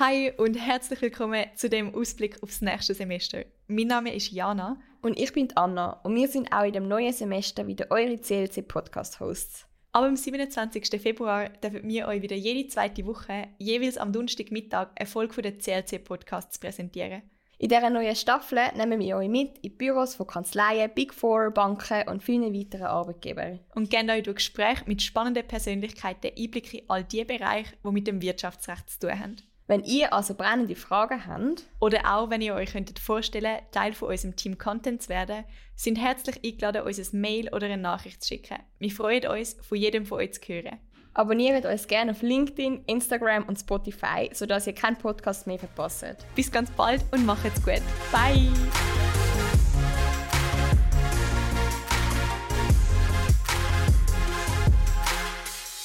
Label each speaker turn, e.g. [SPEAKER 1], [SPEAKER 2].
[SPEAKER 1] Hi und herzlich willkommen zu dem Ausblick aufs nächste Semester. Mein Name ist Jana.
[SPEAKER 2] Und ich bin Anna und wir sind auch in dem neuen Semester wieder eure CLC Podcast Hosts.
[SPEAKER 1] Aber am 27. Februar dürfen wir euch wieder jede zweite Woche, jeweils am Donnerstagmittag, eine Folge der CLC Podcasts präsentieren.
[SPEAKER 2] In dieser neuen Staffel nehmen wir euch mit in die Büros von Kanzleien, Big Four, Banken und vielen weiteren Arbeitgebern.
[SPEAKER 1] Und geben euch durch Gespräche mit spannenden Persönlichkeiten Einblick in all die Bereiche, die mit dem Wirtschaftsrecht zu tun haben.
[SPEAKER 2] Wenn ihr also brennende Fragen habt
[SPEAKER 1] oder auch wenn ihr euch könntet vorstellen, Teil von unserem Team Content zu werden, sind herzlich eingeladen, uns ein Mail oder eine Nachricht zu schicken. Wir freuen uns, von jedem von euch zu hören.
[SPEAKER 2] Abonniert uns gerne auf LinkedIn, Instagram und Spotify, sodass ihr keinen Podcast mehr verpasst.
[SPEAKER 1] Bis ganz bald und macht's gut. Bye!